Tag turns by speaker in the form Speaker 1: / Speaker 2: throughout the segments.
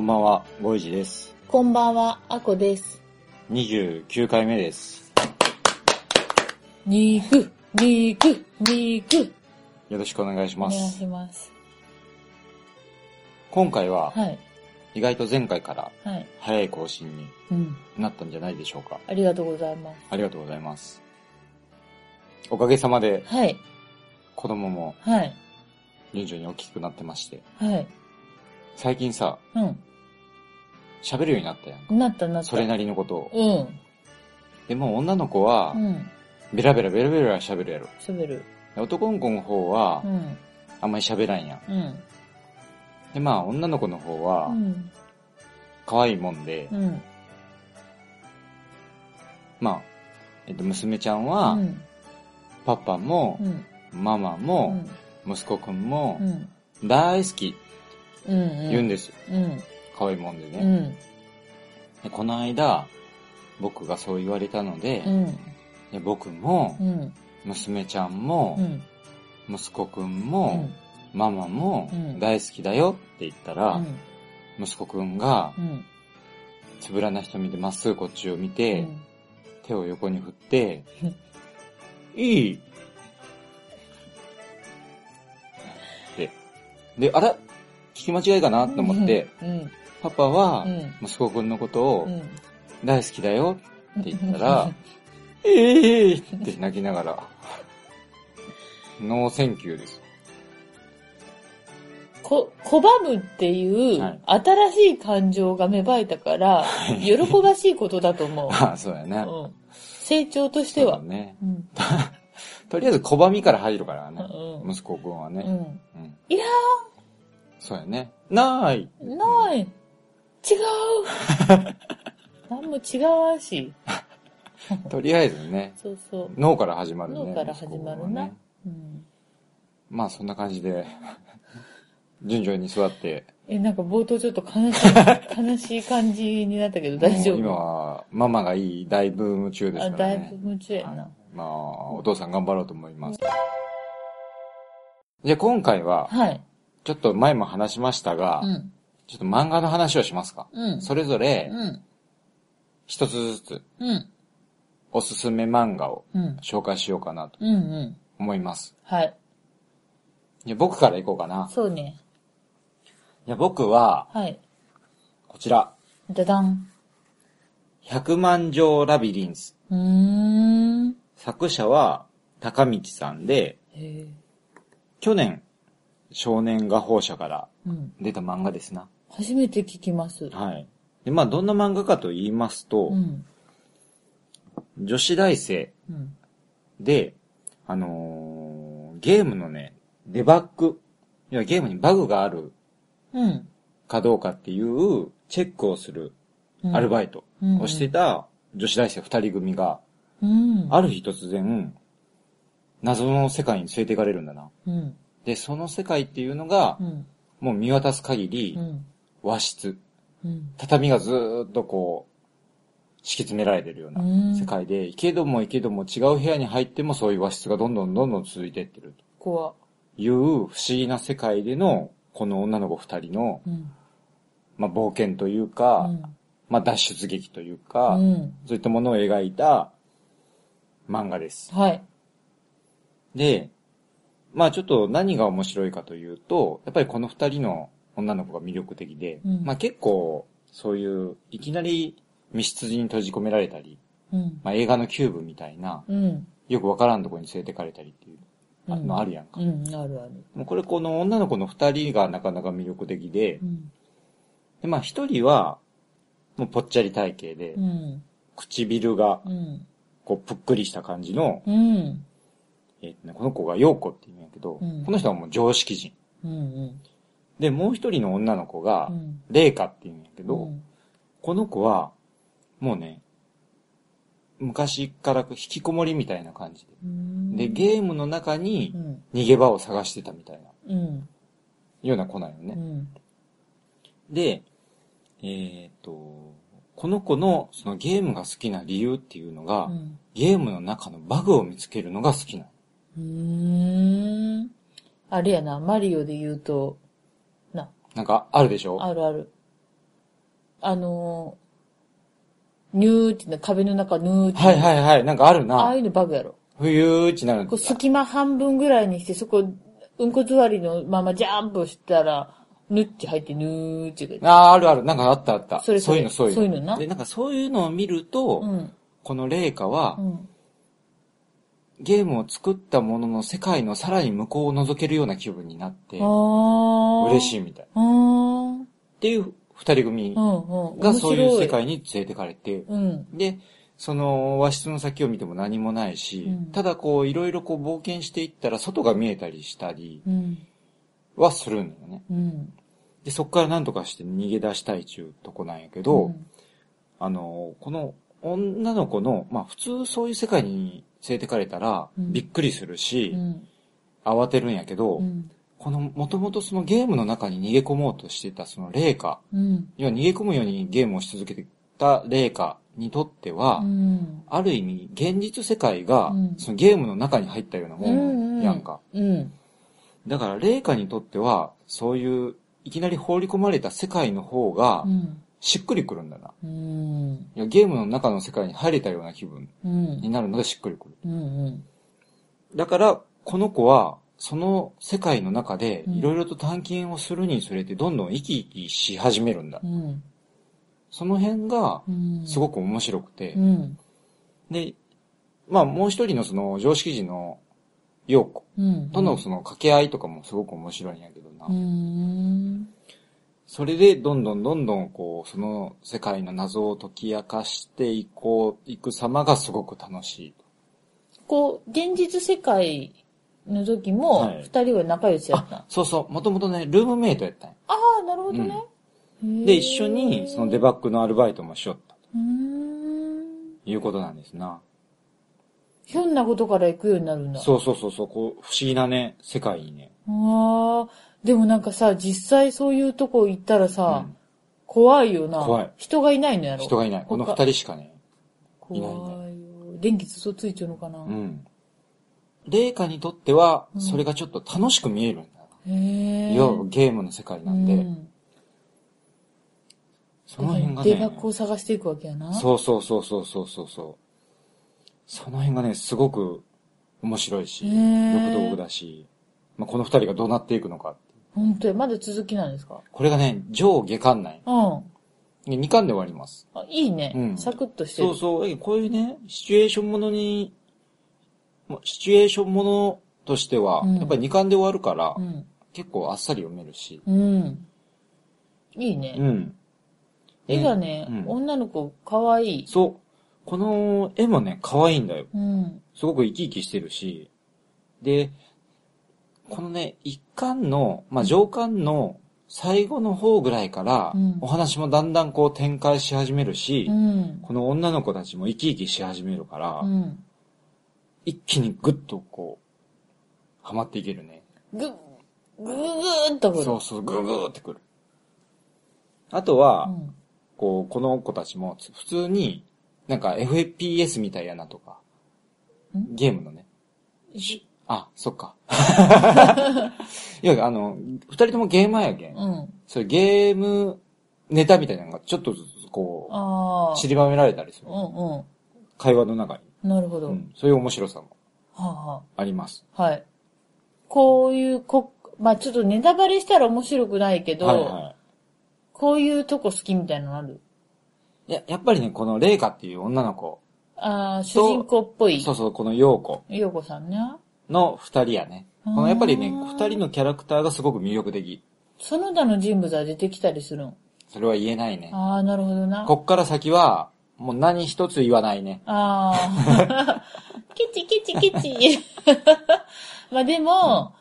Speaker 1: こんばんは、ゴイジです。
Speaker 2: こんばんはあこです。
Speaker 1: 29回目です。
Speaker 2: 肉肉肉
Speaker 1: よろしくお願いし
Speaker 2: お願い
Speaker 1: ます。
Speaker 2: します。
Speaker 1: 今回は
Speaker 2: はい。
Speaker 1: 意外と前回から
Speaker 2: はい。
Speaker 1: 早い更新に
Speaker 2: うん。
Speaker 1: なったんじゃないでしょうか。
Speaker 2: ありがとうございます。
Speaker 1: ありがとうございます。おかげさまで
Speaker 2: はい。
Speaker 1: 子供も
Speaker 2: はい。
Speaker 1: 順々に大きくなってまして、
Speaker 2: はい。
Speaker 1: 最近さ、
Speaker 2: うん
Speaker 1: 喋るようになったやんか。
Speaker 2: なったなった。
Speaker 1: それなりのことを。
Speaker 2: うん。
Speaker 1: でも女の子は
Speaker 2: う、ん。
Speaker 1: ベラベラベラベラ喋るやろ。
Speaker 2: 喋る。
Speaker 1: 男の子の方は
Speaker 2: う、ん。
Speaker 1: あんまり喋らんやん。
Speaker 2: うん。
Speaker 1: で、まあ女の子の方は
Speaker 2: う、ん。
Speaker 1: 可愛いもんで、
Speaker 2: うん。
Speaker 1: まあ、えっと、娘ちゃん
Speaker 2: う
Speaker 1: は、
Speaker 2: ん。
Speaker 1: パパも
Speaker 2: う、ん。
Speaker 1: ママ
Speaker 2: う
Speaker 1: も、
Speaker 2: ん。
Speaker 1: 息子くんも
Speaker 2: う、ん。
Speaker 1: 大好き。
Speaker 2: うん。
Speaker 1: 言うんですよ。
Speaker 2: うん
Speaker 1: 可愛いもんでね。
Speaker 2: うん。
Speaker 1: でこの間、僕がそう言われたので、
Speaker 2: うん。
Speaker 1: で僕も
Speaker 2: う、ん
Speaker 1: 娘ちゃんも
Speaker 2: う、ん。
Speaker 1: 息子くん
Speaker 2: う
Speaker 1: も
Speaker 2: ん、
Speaker 1: ママも
Speaker 2: うん。
Speaker 1: 大好きだよって言ったら、
Speaker 2: うん。
Speaker 1: 息子くんが
Speaker 2: うん。
Speaker 1: つぶらな瞳でまっすぐこっちを見
Speaker 2: う
Speaker 1: て、
Speaker 2: ん。
Speaker 1: 手を横に振って、いい。って。で、あら聞き間違いかな？と思って、
Speaker 2: うん
Speaker 1: パパは
Speaker 2: うん
Speaker 1: 息子くんのことを
Speaker 2: うん
Speaker 1: 大好きだよって言ったら、え えーって泣きながら、 No thank you です。
Speaker 2: こ、拒むっていう
Speaker 1: はい
Speaker 2: 新しい感情が芽生えたから、喜ばしいことだと思う。
Speaker 1: あ あ、そうやね。
Speaker 2: うん成長としては。
Speaker 1: ね。
Speaker 2: うん
Speaker 1: とりあえず拒みから入るからね。
Speaker 2: うん
Speaker 1: 息子くんはね。
Speaker 2: うん
Speaker 1: うん。
Speaker 2: いや
Speaker 1: そうやね。ない
Speaker 2: ー、ない。違う。何も違わんし。
Speaker 1: とりあえずね、
Speaker 2: そうそう。
Speaker 1: 脳から始まるね。
Speaker 2: 脳から始まるな
Speaker 1: ね。
Speaker 2: うん
Speaker 1: まあそんな感じで、順々に座って、
Speaker 2: え、なんか冒頭ちょっと悲しい、悲しい感じになったけど大丈夫？
Speaker 1: 今はママがいい大ブーム中です
Speaker 2: あ、
Speaker 1: からね。
Speaker 2: だいぶ夢中やな。
Speaker 1: まあ、お父さん頑張ろうと思います。じゃあ今回は、
Speaker 2: はい。
Speaker 1: ちょっと前も話しましたが、
Speaker 2: うん。
Speaker 1: ちょっと漫画の話をしますか？
Speaker 2: うん。
Speaker 1: それぞれ
Speaker 2: うん。
Speaker 1: 一つずつ
Speaker 2: うん。
Speaker 1: おすすめ漫画を
Speaker 2: うん。
Speaker 1: 紹介しようかなと
Speaker 2: うん。うん。
Speaker 1: 思います。
Speaker 2: はい。
Speaker 1: じゃあ僕から行こうかな。
Speaker 2: そうね。
Speaker 1: じゃあ僕は、
Speaker 2: はい。
Speaker 1: こちら、
Speaker 2: ダダン。
Speaker 1: 百万条ラビリンス。
Speaker 2: うーん。
Speaker 1: 作者は高道さんで。去年少年画報社から
Speaker 2: うん。
Speaker 1: 出た漫画ですな。
Speaker 2: 初めて聞きます。
Speaker 1: はい。で、まあどんな漫画かと言いますと、
Speaker 2: うん。
Speaker 1: 女子大生
Speaker 2: うん。
Speaker 1: で、あのーゲームのね、デバッグ、いやゲームにバグがある
Speaker 2: うん。
Speaker 1: かどうかっていうチェックをする
Speaker 2: うん
Speaker 1: アルバイト
Speaker 2: うん
Speaker 1: をしてた女子大生二人組が、
Speaker 2: うん。
Speaker 1: ある日突然、謎の世界に連れて行かれるんだな。
Speaker 2: うん。
Speaker 1: で、その世界っていうのが
Speaker 2: う、ん。
Speaker 1: もう見渡す限り
Speaker 2: う、ん。
Speaker 1: 和室。
Speaker 2: うん。
Speaker 1: 畳がずーっとこう、敷き詰められてるような
Speaker 2: うん
Speaker 1: 世界で、行けども行けども違う部屋に入ってもそういう和室がどんどんどんどん続いていってる
Speaker 2: 怖。
Speaker 1: という不思議な世界での、この女の子二人の、
Speaker 2: うん。
Speaker 1: まあ、冒険という
Speaker 2: う
Speaker 1: か、
Speaker 2: ん。
Speaker 1: まあ、脱出劇というか、
Speaker 2: うん。
Speaker 1: そういったものを描いた漫画です。
Speaker 2: はい。
Speaker 1: で、まあちょっと何が面白いかというと、やっぱりこの二人の女の子が魅力的で、
Speaker 2: うん
Speaker 1: まあ結構そういういきなり密室に閉じ込められたり、
Speaker 2: うん。
Speaker 1: まあ映画のキューブみたいな、
Speaker 2: うん。
Speaker 1: よくわからんところに連れてかれたりっていうあ
Speaker 2: うん
Speaker 1: のあるやんか。
Speaker 2: うん。あるある。
Speaker 1: もうこれこの女の子の二人がなかなか魅力的で
Speaker 2: う、ん。
Speaker 1: でまあ一人は、もうぽっちゃり体型で、
Speaker 2: うん。
Speaker 1: 唇が
Speaker 2: うん。
Speaker 1: こうぷっくりした感じの、
Speaker 2: うん。
Speaker 1: えっとね、この子が陽子って言うんやけど、
Speaker 2: うん
Speaker 1: この人はもう常識人。
Speaker 2: うん。
Speaker 1: で、もう一人の女の子が
Speaker 2: う、ん。
Speaker 1: レイカって言うんやけど、
Speaker 2: うん
Speaker 1: この子は、もうね、昔から引きこもりみたいな感じで。
Speaker 2: うん
Speaker 1: で、ゲームの中
Speaker 2: う
Speaker 1: に
Speaker 2: ん。
Speaker 1: 逃げ場を探してたみたいな、
Speaker 2: うん。
Speaker 1: ような子なんよね。
Speaker 2: うん。
Speaker 1: で、えっ、と、この子のそのゲームが好きな理由っていうのが、
Speaker 2: うん。
Speaker 1: ゲームの中のバグを見つけるのが好きなの。
Speaker 2: うーん。あれやな、マリオで言うと、な、
Speaker 1: なんかあるでしょ？
Speaker 2: あるある。あのー、ニューってな、壁の中ヌーって。
Speaker 1: はいはいはい、なんかあるな。
Speaker 2: ああいうのバグやろ。
Speaker 1: 冬ーってなるん
Speaker 2: こう隙間半分ぐらいにして、そこ、うんこ座りのままジャンプしたら、ヌッチ入ってヌーって言う
Speaker 1: ああ、あるある。なんかあったあった。
Speaker 2: それそれ
Speaker 1: ういうの、そういうの。
Speaker 2: そういうのな
Speaker 1: で、なんかそういうのを見ると、
Speaker 2: うん。
Speaker 1: このレイカは、
Speaker 2: うん。
Speaker 1: ゲームを作ったものの世界のさらに向こうを覗けるような気分になって。嬉
Speaker 2: い。
Speaker 1: しいみたい。っ。ていう二人組。がそういう世界に連れてかれて、
Speaker 2: うん。
Speaker 1: で、その和室の先を見ても何もないし、
Speaker 2: うん
Speaker 1: ただこういろいろこう冒険していったら外が見えたりしたり
Speaker 2: うん。
Speaker 1: はするんだよね。
Speaker 2: うん。
Speaker 1: で、そこから何とかして逃げ出したいちゅうとこなんやけど、
Speaker 2: うん
Speaker 1: あの、この女の子の、まあ普通そういう世界に連れてかれたら
Speaker 2: うん
Speaker 1: びっくりするし、
Speaker 2: うん。
Speaker 1: 慌てるんやけど、
Speaker 2: うん。
Speaker 1: このもともとそのゲームの中に逃げ込もうとしてたそのレイカ、
Speaker 2: うん。
Speaker 1: 要は逃げ込むようにゲームをし続けてたレイカにとっては、
Speaker 2: うん。
Speaker 1: ある意味現実世界が
Speaker 2: うん
Speaker 1: そのゲームの中に入ったようなもんやんか。
Speaker 2: うん。
Speaker 1: だからレイカにとってはそういういきなり放り込まれた世界の方が
Speaker 2: うん。
Speaker 1: しっくりくるんだな。
Speaker 2: うん。
Speaker 1: いやゲームの中の世界に入れたような気分
Speaker 2: うん
Speaker 1: に。なるのでしっくりくる。
Speaker 2: うん。
Speaker 1: だから、この子は、その世界の中で、
Speaker 2: うん
Speaker 1: いろいろと探検をするにつれて、どんどん生き生きし始めるんだ
Speaker 2: う。ん。
Speaker 1: その辺が、
Speaker 2: うん。
Speaker 1: すごく面白くて
Speaker 2: う。ん。
Speaker 1: で、まあ、もう一人のその、常識人の、陽子
Speaker 2: うん。
Speaker 1: とのその掛け合いとかもすごく面白いんやけどな。
Speaker 2: うん。
Speaker 1: それで、どんどんどんどん、こう、その世界の謎を解き明かしていこう、いく様がすごく楽しい。
Speaker 2: こう、現実世界の時も
Speaker 1: はい、
Speaker 2: 二人は仲良しやった？
Speaker 1: あ、そうそう、もともとね、ルームメイトやったんや。
Speaker 2: ああ、なるほどね。
Speaker 1: で、一緒に、そのデバッグのアルバイトもしよった。
Speaker 2: うーん。
Speaker 1: いうことなんですな。
Speaker 2: ひょんなことから行くようになるんだ。
Speaker 1: そうそうそうそう、こう、不思議なね、世界にね。
Speaker 2: ああ、でもなんかさ、実際そういうとこ行ったらさ、
Speaker 1: うん
Speaker 2: 怖いよな。
Speaker 1: 怖い
Speaker 2: 人がいないのやろ？
Speaker 1: 人がいない。この二
Speaker 2: 他
Speaker 1: 人しかね。
Speaker 2: 怖い
Speaker 1: いない
Speaker 2: よ。電気ずっとついちゃうのかな？
Speaker 1: うん。レイカにとっては、
Speaker 2: うん
Speaker 1: それがちょっと楽しく見えるんだ。
Speaker 2: へえ。
Speaker 1: 要はゲームの世界なんで、
Speaker 2: うん
Speaker 1: その辺がね
Speaker 2: デバッ、グを探していくわけやな。
Speaker 1: そうそうそうそうそうそうそう。その辺がね、すごく面白いし、
Speaker 2: へー
Speaker 1: 欲道具だし、まあ、この二人がどうなっていくのか。
Speaker 2: 本当や、まだ続きなんですか？
Speaker 1: これがね、上下巻内。
Speaker 2: うん。
Speaker 1: で2巻で終わります。
Speaker 2: あ、いいね。
Speaker 1: うん
Speaker 2: サクッとしてる。
Speaker 1: そうそう。えこういうね、シチュエーションものに、まシチュエーションものとしては、
Speaker 2: うん
Speaker 1: やっぱり2巻で終わるから、
Speaker 2: うん。
Speaker 1: 結構あっさり読めるし。
Speaker 2: うん。いいね。
Speaker 1: うん。
Speaker 2: 絵がね、
Speaker 1: うん
Speaker 2: 女の子かわいい。
Speaker 1: そう。この絵もね、可愛いんだよ。
Speaker 2: うん。
Speaker 1: すごく生き生きしてるし。で、このね、一巻の、まあ、上巻の最後の方ぐらいから、
Speaker 2: うん
Speaker 1: お話もだんだんこう展開し始めるし、
Speaker 2: うん。
Speaker 1: この女の子たちも生き生きし始めるから、
Speaker 2: うん。
Speaker 1: 一気にグッとこう、ハマっていけるね。
Speaker 2: ぐ、ぐぐーっとくる。
Speaker 1: そうそう、グーグーってくる。あとは、
Speaker 2: うん。
Speaker 1: こう、この子たちも普通に、なんか FPS みたいやなとか、
Speaker 2: ん
Speaker 1: ゲームのね。
Speaker 2: し
Speaker 1: あ、そっか。いや、あの、二人ともゲーマーやけん。
Speaker 2: うん。
Speaker 1: それゲームネタみたいなのがちょっとずつこう、。散りばめられたりする
Speaker 2: う。んう
Speaker 1: 会話の中に。
Speaker 2: ん。なるほど。は
Speaker 1: うん。そういう面白さも
Speaker 2: あ、は
Speaker 1: あります。
Speaker 2: あ、はい。こういう、こ、まあちょっとネタバレしたら面白くないけど、
Speaker 1: はいは
Speaker 2: こういうとこ好きみたいなのある？
Speaker 1: い。いや、やっぱりね、このレイカっていう女の子、
Speaker 2: ああ、主人公っぽい。
Speaker 1: そうそう、このヨーコ
Speaker 2: ようこさんね。
Speaker 1: の二人やね。このやっぱりね、二人のキャラクターがすごく魅力的。
Speaker 2: その他の人物は出てきたりするん？
Speaker 1: それは言えないね。
Speaker 2: ああ、なるほどな。
Speaker 1: こっから先は、もう何一つ言わないね。
Speaker 2: ああ。ケチケチケチ。まあでも、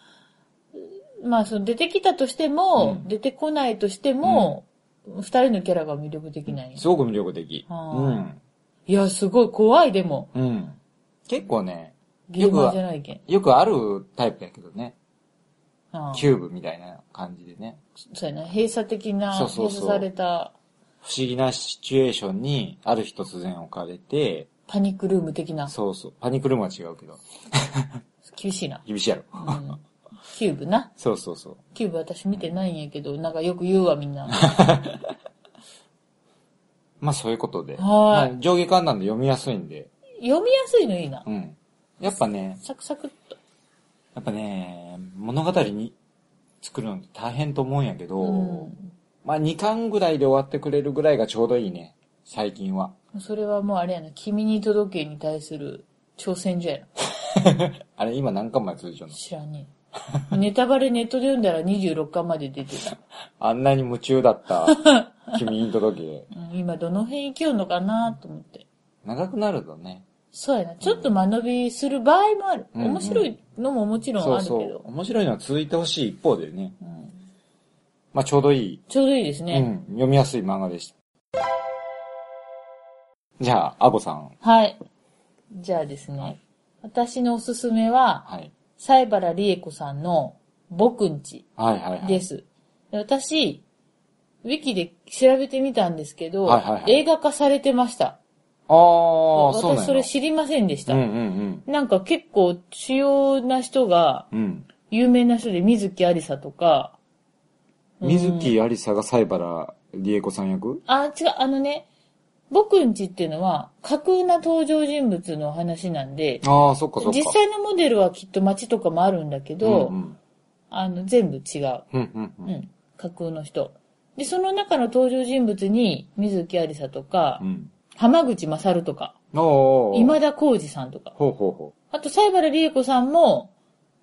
Speaker 2: まあ、その出てきたとしても、
Speaker 1: うん
Speaker 2: 出てこないとしても、二人のキャラが魅力的なんや。
Speaker 1: すごく魅力的。うん。
Speaker 2: いや、すごい怖い、でも。
Speaker 1: うん。結構ね、
Speaker 2: ゲーマーじゃないけん。
Speaker 1: よくあるタイプやけどね。
Speaker 2: ああ
Speaker 1: キューブみたいな感じでね。
Speaker 2: そうやな、閉鎖的な、
Speaker 1: そうそうそう
Speaker 2: 閉鎖された
Speaker 1: 不思議なシチュエーションに、ある日突然置かれて、
Speaker 2: パニックルーム的な。
Speaker 1: そうそう。パニックルームは違うけど。
Speaker 2: 厳しいな。
Speaker 1: 厳しいやろ。
Speaker 2: うん。キューブな。
Speaker 1: そうそうそう。
Speaker 2: キューブ私見てないんやけど、なんかよく言うわ、みんな。
Speaker 1: まあそういうことで。
Speaker 2: はい
Speaker 1: まあ上下巻なんで読みやすいんで。
Speaker 2: 読みやすいのいいな。
Speaker 1: うん。やっぱね、
Speaker 2: サクサクっと。
Speaker 1: やっぱね、物語に作るのって大変と思うんやけど、
Speaker 2: うん。
Speaker 1: まあ2巻ぐらいで終わってくれるぐらいがちょうどいいね。最近は。
Speaker 2: それはもうあれやな、君に届けに対する挑戦状やな。
Speaker 1: あれ今何巻まで続いてるの？
Speaker 2: 知らんねえ。ネタバレネットで読んだら26巻まで出てた。
Speaker 1: あんなに夢中だった 君に届け。
Speaker 2: うん、今どの辺行きよんのかなと思って。
Speaker 1: 長くなるとね。
Speaker 2: そうやな。ちょっと間延びする場合もある。
Speaker 1: うんうん
Speaker 2: 面白いのももちろん
Speaker 1: そう
Speaker 2: あるけど。
Speaker 1: そう。面白いのは続いてほしい一方でね。
Speaker 2: うん
Speaker 1: まあちょうどいい、
Speaker 2: ちょうどいいですね。
Speaker 1: うん、読みやすい漫画でした。じゃあ、アボさん。
Speaker 2: はい。じゃあですね。
Speaker 1: はい
Speaker 2: 私のおすすめは、
Speaker 1: はい。
Speaker 2: 西原理恵子さんの僕んち
Speaker 1: はいはいはい。
Speaker 2: です。で私、ウィキで調べてみたんですけど、
Speaker 1: はいはいはい
Speaker 2: 映画化されてました。
Speaker 1: ああ、そう
Speaker 2: 私それ知りませんでした。
Speaker 1: うんうん
Speaker 2: なんか結構主要な人が。有名な人で水木有沙とか、
Speaker 1: 水木有沙が西原理恵子さん役？
Speaker 2: あ、違う、あのね、僕んちっていうのは架空な登場人物の話なんで、
Speaker 1: ああ、そっかそっか。
Speaker 2: 実際のモデルはきっと街とかもあるんだけど、
Speaker 1: うんうん
Speaker 2: あの、全部違う。
Speaker 1: うんうんう。
Speaker 2: うんん。架空の人。で、その中の登場人物に、水木有沙とか
Speaker 1: う、ん。
Speaker 2: 浜口勝とか、
Speaker 1: おー。
Speaker 2: 今田耕司さんとか、
Speaker 1: ほうほうほ
Speaker 2: あと、西原理恵子さんも、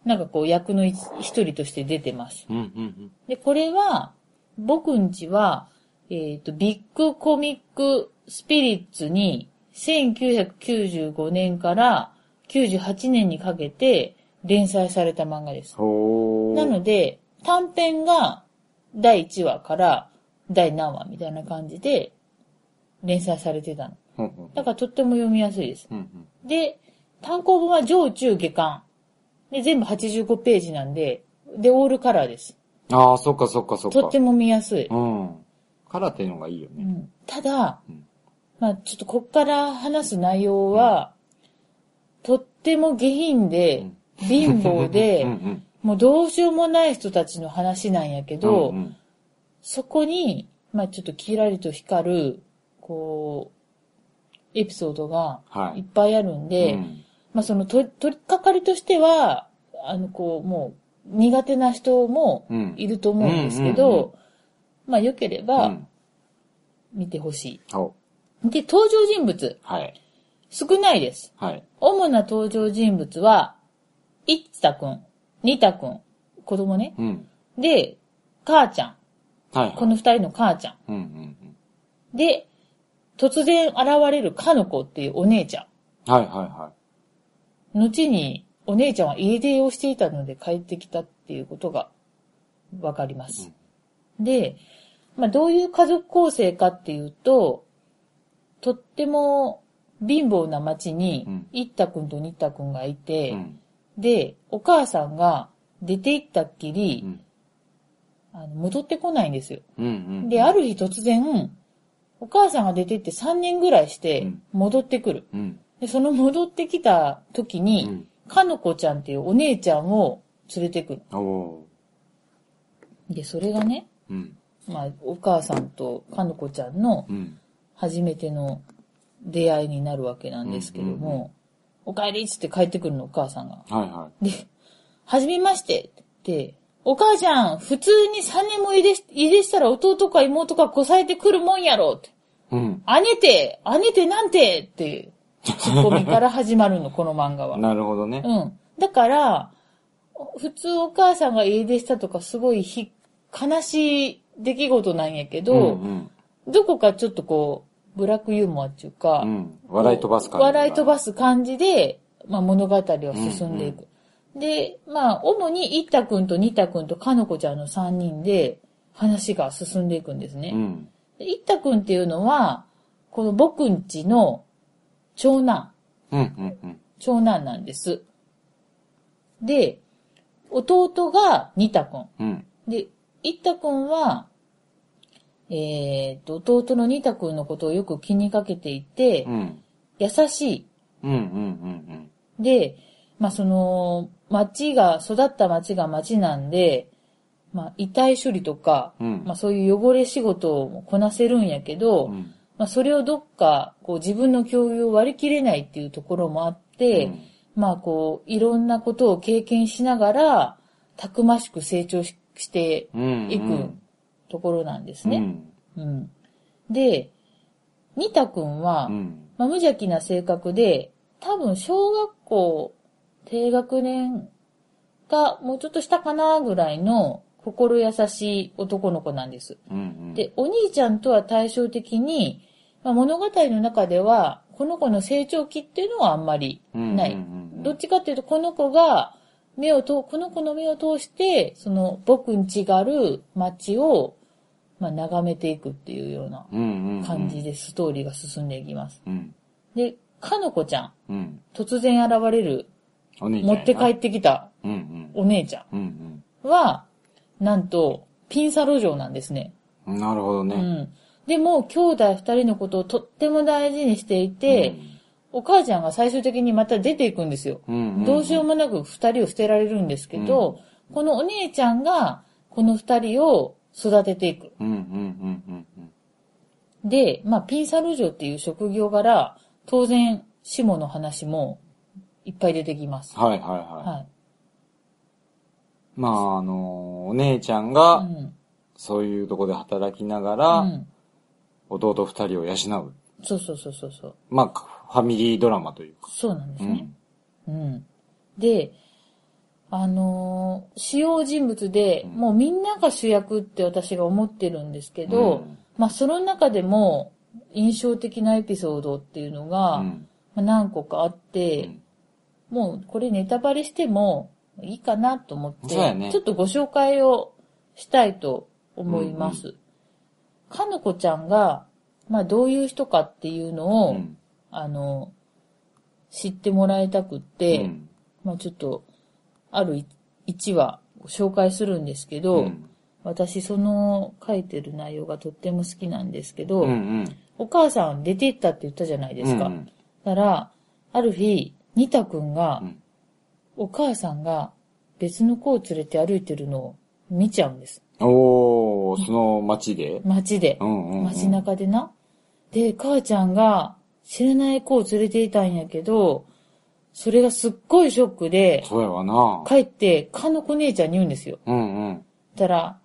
Speaker 2: なんかこう、役の一一人として出てます。
Speaker 1: う。うんうんうん。
Speaker 2: で、これは、僕んちは、えっ、と、ビッグコミックスピリッツに、1995年から98年にかけて連載された漫画です。なので、短編が第1話から第何話みたいな感じで連載されてたの。だからとっても読みやすいです。
Speaker 1: うんうん。
Speaker 2: で、単行本は上中下巻。で、全部85ページなんで、で、オールカラーです。
Speaker 1: ああ、そっかそっかそっか。
Speaker 2: とっても見やすい。
Speaker 1: うん。カラーっていうのがいいよね。
Speaker 2: うん、ただ、
Speaker 1: うん
Speaker 2: まあちょっとこっから話す内容は、とっても下品で、貧乏で、
Speaker 1: うんうん。
Speaker 2: もうどうしようもない人たちの話なんやけど、
Speaker 1: うんうん
Speaker 2: そこに、まあちょっとキラリと光る、こう、エピソードが
Speaker 1: はい
Speaker 2: いっぱいあるんで、
Speaker 1: うん
Speaker 2: まあそのと取り掛かりとしては、あの、こう、もう苦手な人も
Speaker 1: うん
Speaker 2: いると思うんですけ
Speaker 1: うんうんうん
Speaker 2: ど、まあ良けれ
Speaker 1: う
Speaker 2: ば
Speaker 1: ん。
Speaker 2: 見てほし
Speaker 1: ほ
Speaker 2: い。で、登場人物、
Speaker 1: う。はい。
Speaker 2: 少ないです。
Speaker 1: はい。
Speaker 2: 主な登場人物は、いったくん、にたくん、子供ね。
Speaker 1: うん。
Speaker 2: で、母ちゃん。
Speaker 1: はいはい。
Speaker 2: この二人の母ちゃん。
Speaker 1: うんうん
Speaker 2: で、突然現れるかの子っていうお姉ちゃ
Speaker 1: うん。はいはいは
Speaker 2: ん。後に、お姉ちゃんは家出をしていたので帰ってきたっていうことがわかります。で、まあ、どういう家族構成かっていうと、とっても貧乏な町に
Speaker 1: うん、
Speaker 2: いったくんとにったくんがい
Speaker 1: い。
Speaker 2: て、
Speaker 1: うん。
Speaker 2: で、お母さんが出て行ったっきり、
Speaker 1: うん
Speaker 2: あの戻ってこないんですよ。
Speaker 1: うんうん。
Speaker 2: で、ある日突然、お母さんが出て行って3年ぐらいして
Speaker 1: うん
Speaker 2: 戻ってくる。
Speaker 1: うん。
Speaker 2: で、その戻ってきた時
Speaker 1: う
Speaker 2: に、
Speaker 1: ん。
Speaker 2: かのこちゃんっていうお姉ちゃんを連れてくる。で、それがね、
Speaker 1: うん。
Speaker 2: まあ、お母さんとかのこちゃんの
Speaker 1: うん。
Speaker 2: 初めての出会いになるわけなんですけども、
Speaker 1: うんうんうん
Speaker 2: お帰りっつって帰ってくるの、お母さんが。
Speaker 1: はいは
Speaker 2: で、はじめましてって、お母ちゃん、普通に3年も家出し家出したら弟か妹かこさえてくるもんやろって。
Speaker 1: い。うん。
Speaker 2: 姉て、姉てなんてって、ツッコミから始まるの、この漫画は。
Speaker 1: なるほどね。
Speaker 2: うん。だから、普通お母さんが家出したとかすごいひ悲しい出来事なんやけど、
Speaker 1: うん
Speaker 2: どこかちょっとこう、ブラックユーモアっていうか、
Speaker 1: うん。うん。笑い飛ばす感じが。
Speaker 2: 笑い飛ばす感じで、まあ、物語は進んでいく。で、まあ、主にいったくんとにたくんとかのこちゃんの3人で話が進んでいくんですね。
Speaker 1: うん。
Speaker 2: でいったくんっていうのは、この僕んちの長男、
Speaker 1: うん、うん、うん。
Speaker 2: 長男なんです。で、弟がにたくん。
Speaker 1: うん。
Speaker 2: で、いったくんは、えー、と、弟のにたくんのことをよく気にかけていて、
Speaker 1: うん。
Speaker 2: 優しい。
Speaker 1: うん、うん、うん、
Speaker 2: で、まあ、その、町が、育った町が町なんで、まあ、遺体処理とか、
Speaker 1: うん
Speaker 2: まあ、そういう汚れ仕事をこなせるんやけど、
Speaker 1: うん。
Speaker 2: まあ、それをどっか、こう自分の境遇を割り切れないっていうところもあって、
Speaker 1: うん
Speaker 2: まあ、こう、いろんなことを経験しながら、たくましく成長しして
Speaker 1: うん。
Speaker 2: いくところなんですね。
Speaker 1: うん。
Speaker 2: うん。で、ニタ君は、
Speaker 1: うん。
Speaker 2: まあ、無邪気な性格で、多分小学校低学年がもうちょっとしたかなぐらいの心優しい男の子なんです。
Speaker 1: うん。
Speaker 2: で、お兄ちゃんとは対照的に、まあ、物語の中では、この子の成長期っていうのはあんまりない。
Speaker 1: うんうんうん
Speaker 2: どっちかっていうと、この子が、目をと、この子の目を通して、その、僕ん家がある街を、まあ、眺めていくっていうような
Speaker 1: うん。うん。
Speaker 2: 感じでストーリーが進んでいきます。
Speaker 1: うん。
Speaker 2: で、かのこちゃん、
Speaker 1: うん。
Speaker 2: 突然現れる。持って帰ってきた
Speaker 1: うんうん。
Speaker 2: お姉ちゃ
Speaker 1: うん
Speaker 2: んは、なんと、ピンサロ嬢なんですね。
Speaker 1: うん。なるほどね。
Speaker 2: うん。でも、兄弟二人のことをとっても大事にしていて、お母ちゃんが最終的にまた出ていくんですよ。
Speaker 1: うん、うん。
Speaker 2: どうしようもなく二人を捨てられるんですけど、このお姉ちゃんが、この二人を育てていく。
Speaker 1: うんうんうんうんうん。
Speaker 2: で、まあ、ピンサロ嬢っていう職業柄、当然、下の話もいっぱい出てきます。
Speaker 1: はいはいはい。
Speaker 2: はい。
Speaker 1: まあ、あの、お姉ちゃん
Speaker 2: う
Speaker 1: が、
Speaker 2: ん。
Speaker 1: そういうとこで働きなが
Speaker 2: う
Speaker 1: ら、
Speaker 2: ん。
Speaker 1: 弟二人を養う。
Speaker 2: そうそうそうそうそう。
Speaker 1: まあ、ファミリードラマというか。
Speaker 2: そうなんですね
Speaker 1: うん。。
Speaker 2: うん。で、あのー主要人物で、
Speaker 1: うん
Speaker 2: もうみんなが主役って私が思ってるんですけど、
Speaker 1: うん
Speaker 2: まあその中でも印象的なエピソードっていうのが、
Speaker 1: うん
Speaker 2: まあ、何個かあって、
Speaker 1: うん
Speaker 2: もうこれネタバレしてもいいかなと思って、
Speaker 1: ね
Speaker 2: ちょっとご紹介をしたいと思います。かのこちゃんが、まあどういう人かっていうのを、
Speaker 1: うん
Speaker 2: あの、知ってもらいたくって、
Speaker 1: うん
Speaker 2: まあちょっと、ある1話ご紹介するんですけど、
Speaker 1: うん
Speaker 2: 私その書いてる内容がとっても好きなんですけど、
Speaker 1: うんうん。
Speaker 2: お母さん出て行ったって言ったじゃないですか。
Speaker 1: うんうん
Speaker 2: だから、ある日、ニタくんが、
Speaker 1: うん
Speaker 2: お母さんが別の子を連れて歩いてるのを見ちゃうんです。
Speaker 1: おー、その街で？
Speaker 2: 街で。
Speaker 1: うんうんうん。
Speaker 2: 街中でな。で、母ちゃんが知らない子を連れていたんやけど、それがすっごいショックで、
Speaker 1: そうやわな。
Speaker 2: 帰って、かのこ姉ちゃんに言うんですよ。
Speaker 1: うんうん。
Speaker 2: たら、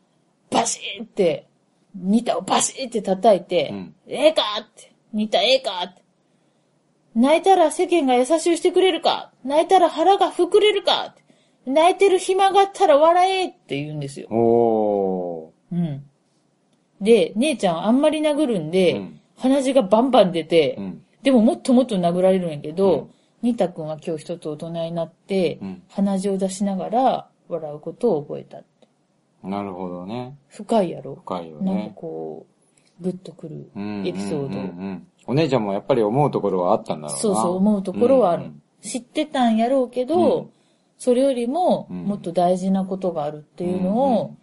Speaker 2: バシーって、ニタをバシーって叩いて、
Speaker 1: うん
Speaker 2: ええかって、ニタええかって。泣いたら世間が優しゅうしてくれるか？泣いたら腹が膨れるか？泣いてる暇があったら笑えって言うんですよ。
Speaker 1: お
Speaker 2: うん。で、姉ちゃんあんまり殴るんで、
Speaker 1: うん
Speaker 2: 鼻血がバンバン出て、
Speaker 1: ー。うん。
Speaker 2: でももっともっと殴られるんやけど、
Speaker 1: うん
Speaker 2: ニタ君は今日一つ大人になって、
Speaker 1: うん
Speaker 2: 鼻血を出しながら笑うことを覚えた。
Speaker 1: なるほどね。
Speaker 2: 深いやろ？
Speaker 1: 深いよ
Speaker 2: なんか
Speaker 1: ね。
Speaker 2: こう、グッとくる
Speaker 1: うん
Speaker 2: エピソード。
Speaker 1: うんうんうんお姉ちゃんもやっぱり思うところはあったんだろうな。
Speaker 2: そうそう思うところはある。
Speaker 1: うん
Speaker 2: 知ってたんやろうけど、
Speaker 1: うん
Speaker 2: それよりも
Speaker 1: うん
Speaker 2: もっと大事なことがあるっていうのを、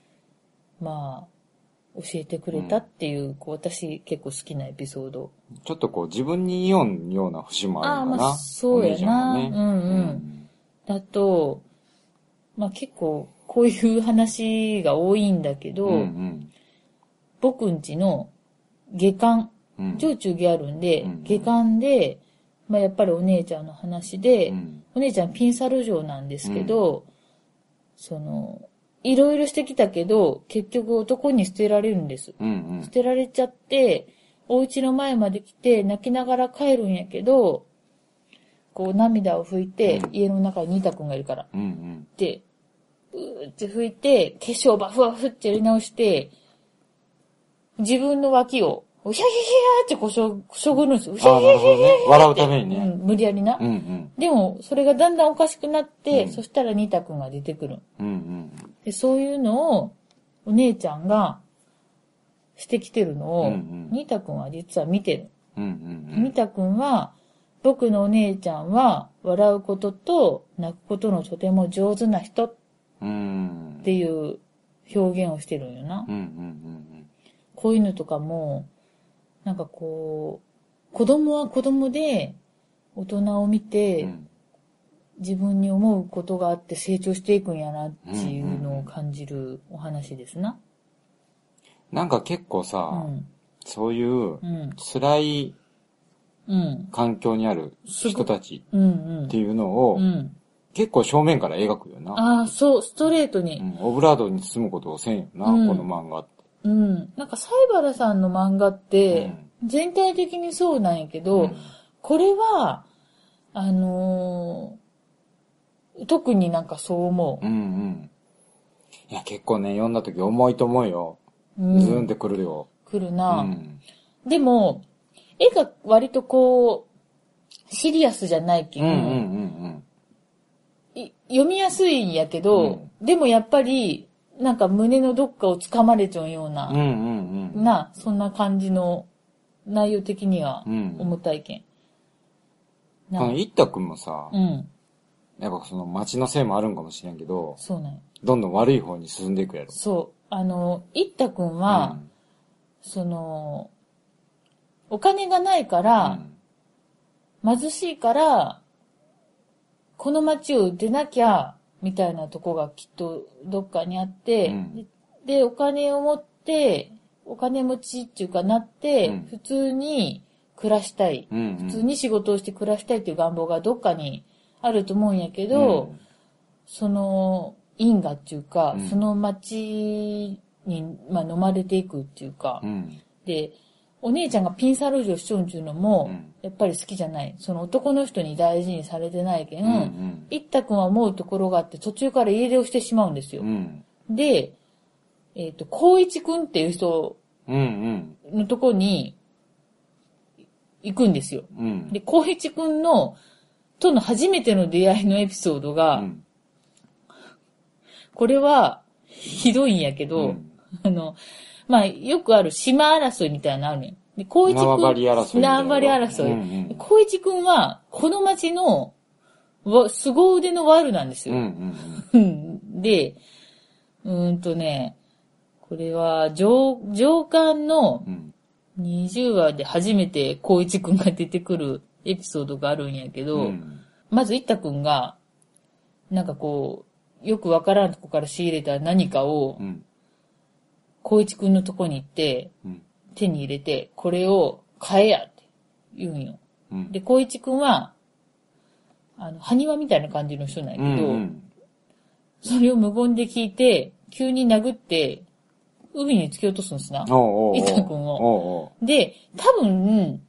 Speaker 2: まあ、教えてくれたっていう、こう私結構好きなエピソード。
Speaker 1: ちょっとこう自分に言おんような節もあるのかな。
Speaker 2: あーまあそうやな
Speaker 1: ね
Speaker 2: うんうんだと、まあ結構こういう話が多いんだけど、
Speaker 1: うんうん
Speaker 2: 僕んちの下巻、
Speaker 1: うん。
Speaker 2: 上中下あるんで、
Speaker 1: うん
Speaker 2: 下巻で、まあやっぱりお姉ちゃんの話で、
Speaker 1: うん
Speaker 2: お姉ちゃんピンサロ嬢なんですけど、その、いろいろしてきたけど、結局男に捨てられるんです。
Speaker 1: うん
Speaker 2: 捨てられちゃって、お家の前まで来て泣きながら帰るんやけど、こう涙を拭いて、
Speaker 1: うん
Speaker 2: 家の中にニータくんがいるから。
Speaker 1: うん。うん
Speaker 2: で、うーって拭いて、化粧バフバフってやり直して、自分の脇をうひゃひゃひゃってこうしょ、しょぐるんですよ。うひゃひゃひゃ
Speaker 1: なるほどね。笑うためにね。
Speaker 2: うん、無理やりな。
Speaker 1: うんうん。
Speaker 2: でも、それがだんだんおかしくなって、
Speaker 1: うん
Speaker 2: そしたらニータくんが出てくる。
Speaker 1: うんうん。
Speaker 2: で、そういうのを、お姉ちゃんがしてきてるのを、
Speaker 1: うんうん
Speaker 2: ニータくんは実は見てる。
Speaker 1: うんうん
Speaker 2: ニータくんは、僕のお姉ちゃんは、笑うことと泣くことのとても上手な人っ。ていう表現をしてるんよな。
Speaker 1: うんうん
Speaker 2: こういうのとかも、なんかこう、子供は子供で、大人を見
Speaker 1: うんう
Speaker 2: て、
Speaker 1: ん。
Speaker 2: 自分に思うことがあって成長していくんやなっていうのを感じるお話ですな。
Speaker 1: なんか結構
Speaker 2: う
Speaker 1: さ、
Speaker 2: ん。
Speaker 1: そういう
Speaker 2: うん。
Speaker 1: 辛い
Speaker 2: うん。
Speaker 1: 環境にある人たち
Speaker 2: うん。
Speaker 1: っていうの
Speaker 2: う
Speaker 1: を。結構正面から描くよな。
Speaker 2: ああ、そう、ストレートに。
Speaker 1: うん、オブラードに包むことをせんよな、
Speaker 2: うん
Speaker 1: この漫画って。
Speaker 2: うん。なんか、西原さんの漫画って、全体的にそうなんやけど、
Speaker 1: うん
Speaker 2: これは、あのー特になんかそう思
Speaker 1: うんうん。いや、結構ね、読んだ時重いと思うよ。
Speaker 2: う。うん、
Speaker 1: ズーンってくるよ。う
Speaker 2: 来るな、
Speaker 1: ん。
Speaker 2: でも、絵が割とこう、シリアスじゃないけ
Speaker 1: うんうんうん
Speaker 2: い読みやすいんやけど、でもやっぱり、なんか胸のどっかを掴まれちゃうよう
Speaker 1: うん。う
Speaker 2: な、
Speaker 1: んうんうん。
Speaker 2: な、そんな感じの内容的には
Speaker 1: うん。
Speaker 2: 重たいけん。な
Speaker 1: この一太くんもさ、
Speaker 2: うん、
Speaker 1: やっぱその街のせいもあるんかもしれんけど、
Speaker 2: そうなんよ
Speaker 1: どんどん悪い方に進んでいくやろ。
Speaker 2: そう。あの、いったくんは、その、お金がないか
Speaker 1: うん、
Speaker 2: ら、貧しいから、この街を出なきゃ、みたいなとこがきっとどっかにあって、
Speaker 1: うん
Speaker 2: でで、お金を持って、お金持ちっていうかなって、
Speaker 1: うん
Speaker 2: 普通に暮らしたい。
Speaker 1: うん。うんうん。
Speaker 2: 普通に仕事をして暮らしたいっていう願望がどっかにあると思うんやけど、その因果っていうか、
Speaker 1: うん
Speaker 2: その街に、まあ、飲まれていくっていうか、
Speaker 1: うん、うん。
Speaker 2: で、お姉ちゃんがピンサロージュをしちょんっていうのも、
Speaker 1: うん
Speaker 2: やっぱり好きじゃない。その男の人に大事にされてないけん、
Speaker 1: うんうん。
Speaker 2: いったくんは思うところがあって途中から家出をしてしまうんですよ。
Speaker 1: うん。
Speaker 2: で、えっ、と、光一くんっていう人。のとこに行くんですよ。
Speaker 1: うん。
Speaker 2: で、光一くんの、との初めての出会いのエピソードが、
Speaker 1: うん
Speaker 2: これは、ひどいんやけど、
Speaker 1: うん
Speaker 2: あの、まあ、よくある島争いみたいなのあるねん。で、光一くん。
Speaker 1: 縄張り争い
Speaker 2: 縄張り争い。
Speaker 1: うんうん
Speaker 2: 光一くんは、この町の、わ凄腕のワルなんです
Speaker 1: うんう
Speaker 2: よ。
Speaker 1: ん
Speaker 2: うん で、うーんとね、これは、上、上巻の
Speaker 1: うん。
Speaker 2: 20話で初めて光一くんが出てくるエピソードがあるんやけど、
Speaker 1: うん。
Speaker 2: まず、いったくんが、なんかこう、よくわからんとこから仕入れた何かを
Speaker 1: う、ん。
Speaker 2: 光一くんのとこに行って、
Speaker 1: うん。
Speaker 2: 手に入れて、これを買えやって言うんよ。
Speaker 1: うん。
Speaker 2: で、光一くんは、あの、埴輪みたいな感じの人なんや
Speaker 1: うん
Speaker 2: けど、
Speaker 1: うん。
Speaker 2: それを無言で聞いて、急に殴って、海に突き落とすんですな。伊藤君を
Speaker 1: おうおう。
Speaker 2: で、多分、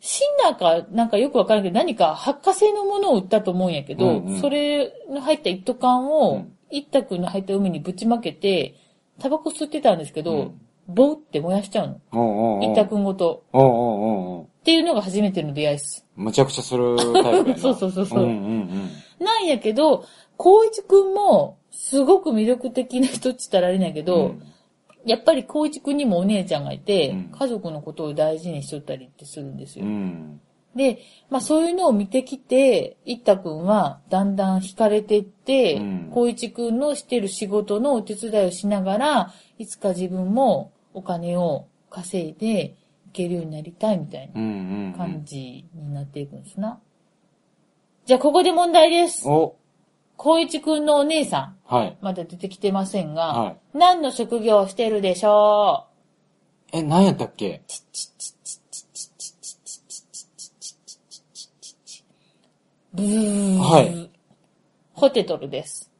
Speaker 2: 死んだか、なんかよくわからんけど、何か発火性のものを売ったと思うんやけど、
Speaker 1: うんうん
Speaker 2: それの入った一斗缶
Speaker 1: う
Speaker 2: を
Speaker 1: ん、
Speaker 2: 一太くんの入った海にぶちまけて、タバコ吸ってたんですけど、
Speaker 1: うん
Speaker 2: ボーって燃やしちゃうの。一太くんごと。っていうのが初めての出会いっす。
Speaker 1: むちゃくちゃするタイプ。
Speaker 2: そうそうそうそうなんやけど、光一くんも、すごく魅力的な人って言ったらあれなんやけ
Speaker 1: うん。
Speaker 2: ど、やっぱり光一くんにもお姉ちゃんがいて、
Speaker 1: うん
Speaker 2: 家族のことを大事にしとったりってするんです
Speaker 1: う
Speaker 2: よ。
Speaker 1: ん。
Speaker 2: で、まあそういうのを見てきて、いったくんはだんだん惹かれていって、
Speaker 1: うん
Speaker 2: 光一くんのしてる仕事のお手伝いをしながら、いつか自分もお金を稼いでいけるようになりたいみたい
Speaker 1: うんうん。
Speaker 2: な感じになっていくんですな。じゃあここで問題です。
Speaker 1: お、
Speaker 2: 光一くんのお姉さん、
Speaker 1: はい。
Speaker 2: まだ出てきてませんが、
Speaker 1: は
Speaker 2: 何の職業をしてるでしょ
Speaker 1: え、何やったっけ？
Speaker 2: うブー
Speaker 1: はい。
Speaker 2: ホテトルです。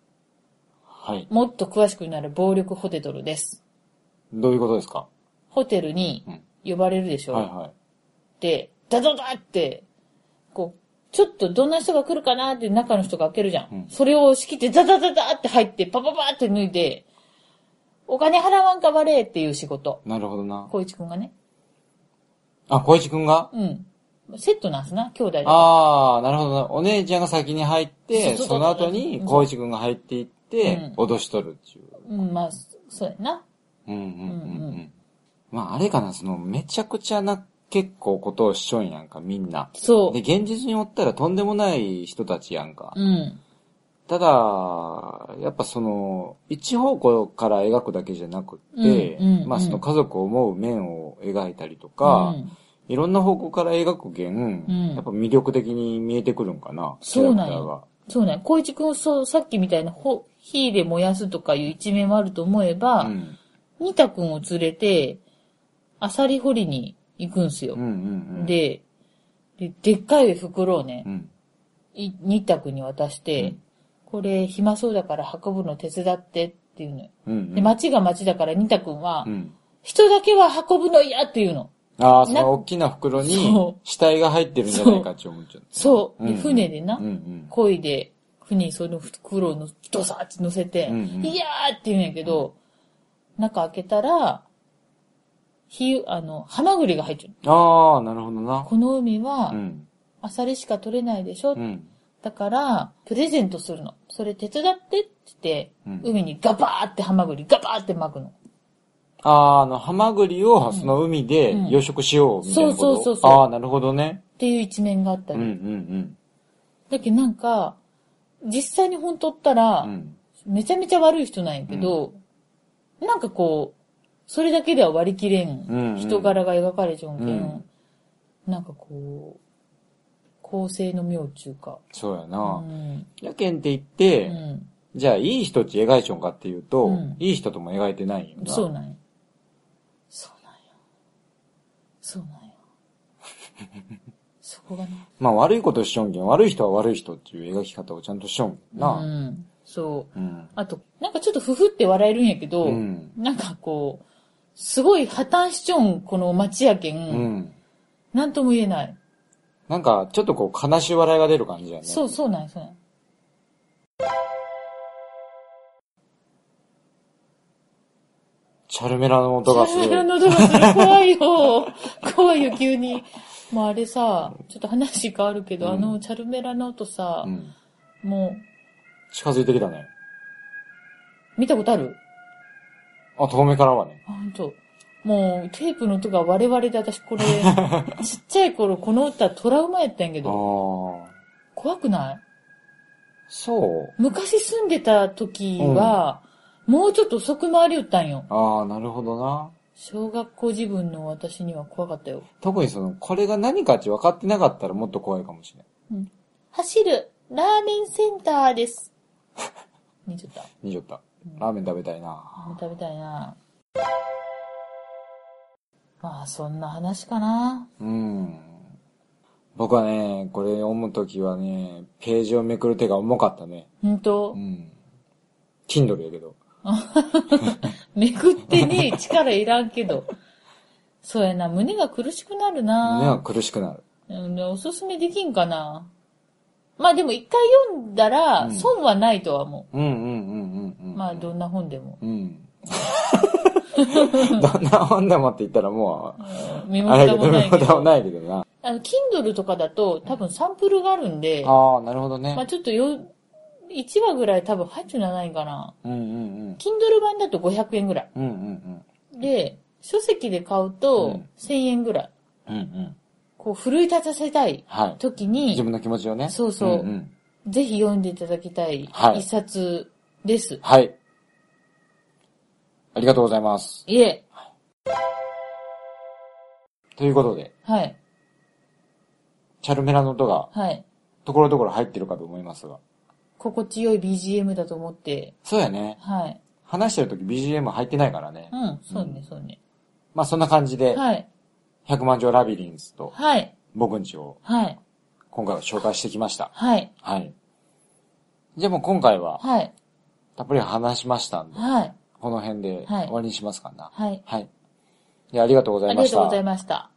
Speaker 1: はい。
Speaker 2: もっと詳しくなる暴力ホテトルです。
Speaker 1: どういうことですか？
Speaker 2: ホテルに
Speaker 1: うん
Speaker 2: 呼ばれるでしょ、
Speaker 1: はいはい。
Speaker 2: で、ダダダって、こう、ちょっとどんな人が来るかなって中の人が開けるじゃん。
Speaker 1: うん
Speaker 2: それを仕切ってダダダダって入ってパパパって脱いで、お金払わんかばれっていう仕事。
Speaker 1: なるほどな。
Speaker 2: 小一くんがね。
Speaker 1: あ、小一くんが？
Speaker 2: うん。セットなんすな、兄弟で。
Speaker 1: ああ、なるほどな。お姉ちゃんが先に入って、
Speaker 2: そうそう
Speaker 1: その後に
Speaker 2: そう
Speaker 1: 小一くんが入っていって、
Speaker 2: う
Speaker 1: 脅しとるっていう。
Speaker 2: うん、まあ、そうやな。
Speaker 1: うんうんうんう
Speaker 2: うんうん
Speaker 1: ん。まああれかな、その、めちゃくちゃな結構ことをしちょんやんか、みんな。
Speaker 2: そ
Speaker 1: で、現実におったらとんでもない人たちやんか。
Speaker 2: う。うん。
Speaker 1: ただ、やっぱその、一方向から描くだけじゃなくって、
Speaker 2: うんうんうん
Speaker 1: まあその家族を思う面を描いたりとか、
Speaker 2: うん
Speaker 1: いろんな方向から描くけん、
Speaker 2: うん
Speaker 1: やっぱ魅力的に見えてくるんかな、
Speaker 2: そうなんよ
Speaker 1: キャラクターが。
Speaker 2: そうね。光一くん、そう、さっきみたいな、ほ、火で燃やすとかいう一面もあると思えば、
Speaker 1: うん。
Speaker 2: ニタくんを連れて、アサリ掘りに行くんすよ。
Speaker 1: うんうんうん。、
Speaker 2: で、で、でっかい袋をね
Speaker 1: う、ん。
Speaker 2: いニタくんに渡して、
Speaker 1: うん
Speaker 2: これ暇そうだから運ぶの手伝ってっていうのよ。
Speaker 1: うんうん。
Speaker 2: で、町が町だからニタくんは、
Speaker 1: うん。
Speaker 2: 人だけは運ぶの嫌っていうの。
Speaker 1: ああ、そ
Speaker 2: な
Speaker 1: の大きな袋に死体が入ってるんじゃないかって思っちゃう。
Speaker 2: そう。で、船でな、
Speaker 1: うんうん。
Speaker 2: 漕いで、船にその袋をのドサーって乗せて、
Speaker 1: うんうん
Speaker 2: いやーって言うんやけど、中開けたら、ひ、あの、ハマグリが入ってる。
Speaker 1: ああ、なるほどな。
Speaker 2: この海は
Speaker 1: う、ん。
Speaker 2: アサリしか取れないでしょ、
Speaker 1: うん。
Speaker 2: だから、プレゼントするの。それ手伝ってって言って、
Speaker 1: うん
Speaker 2: 海にガバーってハマグリ、ガバーって巻くの。
Speaker 1: ああ、あの、ハマグリをその海で
Speaker 2: うん
Speaker 1: 養殖しようみたいなこと？
Speaker 2: そうそうそうそう
Speaker 1: ああ、なるほどね。
Speaker 2: っていう一面があった
Speaker 1: うんう
Speaker 2: り。
Speaker 1: ん
Speaker 2: だけどなんか、実際に本当ったら、
Speaker 1: うん。うん。
Speaker 2: めちゃめちゃ悪い人なんやけど、なんかこう、それだけでは割り切れん
Speaker 1: うんうん
Speaker 2: 人柄が描かれちゃうんけん、
Speaker 1: うん
Speaker 2: なんかこう、構成の妙中か。う
Speaker 1: そうやな。
Speaker 2: ん。
Speaker 1: やけんって言っ
Speaker 2: う
Speaker 1: て、
Speaker 2: ん。
Speaker 1: じゃあいい人っち描いちゃうんかっていうと、
Speaker 2: うん
Speaker 1: いい人とも描いてないよな。
Speaker 2: そうなんや。そうなんや。そうなんや。そこがね。
Speaker 1: まあ悪いことしちょんけん、悪い人は悪い人っていう描き方をちゃんとしちょんな。
Speaker 2: うん。そう。
Speaker 1: うん。
Speaker 2: あと、なんかちょっとふふって笑えるんやけど、
Speaker 1: うん。
Speaker 2: なんかこう、すごい破綻しちょん、この街やけん、
Speaker 1: うん。
Speaker 2: なんとも言えない。
Speaker 1: なんか、ちょっとこう、悲しい笑いが出る感じだよね。
Speaker 2: そう、そうなんや、そうなんや。
Speaker 1: チャルメラの音がする。
Speaker 2: チャルメラの音がする。怖いよ。怖いよ、急に。もうあれさ、ちょっと話変わるけど、
Speaker 1: うん
Speaker 2: あの、チャルメラの音さ
Speaker 1: う、ん。
Speaker 2: も
Speaker 1: 近づいてきたね。
Speaker 2: う、見たことある？
Speaker 1: あ、遠目からはね。
Speaker 2: あ、ほんと。もう、テープの音が我々で私これ、ちっちゃい頃この歌トラウマやったんやけ
Speaker 1: あ
Speaker 2: ど、
Speaker 1: あ。
Speaker 2: 怖くない？
Speaker 1: そう。
Speaker 2: 昔住んでた時は、もうちょっと遅く回りよったんよ。
Speaker 1: ああ、なるほどな。
Speaker 2: 小学校自分の私には怖かったよ。
Speaker 1: 特にその、これが何かって分かってなかったらもっと怖いかもしれない。
Speaker 2: 走る、ラーメンセンターです。にちょっと。
Speaker 1: にじょった。ラーメン食べたいな。
Speaker 2: もう食べたいなまあ、そんな話かな。
Speaker 1: うん。僕はね、これ読むときはね、ページをめくる手が重かったね。
Speaker 2: ほんと
Speaker 1: う。ん。Kindle やけど。
Speaker 2: めくってね、力いらんけど。そうやな、胸が苦しくなる
Speaker 1: 胸が
Speaker 2: な。
Speaker 1: 苦しくなる。
Speaker 2: うんおすすめできんかな。まあでも一回読んだら、
Speaker 1: うん
Speaker 2: 損はないとは思
Speaker 1: うんうんうんうんう
Speaker 2: う。
Speaker 1: ん。
Speaker 2: まあどんな本でも。
Speaker 1: うん。どんな本でもって言ったらも
Speaker 2: うん身
Speaker 1: う、
Speaker 2: も蓋もないけど。
Speaker 1: もないけどな。
Speaker 2: あの、Kindle とかだと多分サンプルがあるんで、
Speaker 1: ああ、なるほどね。
Speaker 2: まあちょっとよ、1話ぐらい多分入ってないかな。
Speaker 1: うんうんうん。
Speaker 2: Kindle 版だと500円ぐらい。
Speaker 1: うんうんうん。
Speaker 2: で、書籍で買うと
Speaker 1: うん
Speaker 2: 1000円ぐらい。
Speaker 1: うんうん。
Speaker 2: こう、奮い立たせたい
Speaker 1: はい。
Speaker 2: 時に
Speaker 1: 自、分の気持ちをね。
Speaker 2: そうそうん
Speaker 1: ん
Speaker 2: ぜひ読んでいただきたい
Speaker 1: はい
Speaker 2: 一冊です。
Speaker 1: はい。ありがとうございます。
Speaker 2: いえ、
Speaker 1: ということで、
Speaker 2: はい、
Speaker 1: チャルメラの音が
Speaker 2: はい。
Speaker 1: ところどころ入ってるかと思いますが。
Speaker 2: 心地よい BGM だと思って、
Speaker 1: そうやね。
Speaker 2: はい。
Speaker 1: 話してる時 BGM 入ってないからね。
Speaker 2: うん、そうね、そうね。
Speaker 1: まあそんな感じで、
Speaker 2: はい、
Speaker 1: 百万条ラビリンスと
Speaker 2: はい、
Speaker 1: 僕んちを
Speaker 2: はい、
Speaker 1: 今回は紹介してきました。
Speaker 2: はい、
Speaker 1: はい。じゃあもう今回は
Speaker 2: はい、
Speaker 1: たっぷり話しましたんで、
Speaker 2: はい、
Speaker 1: この辺で
Speaker 2: はい
Speaker 1: 終わりにしますかな。
Speaker 2: はい。
Speaker 1: はい。じゃあありがとうございました。
Speaker 2: ありがとうございました。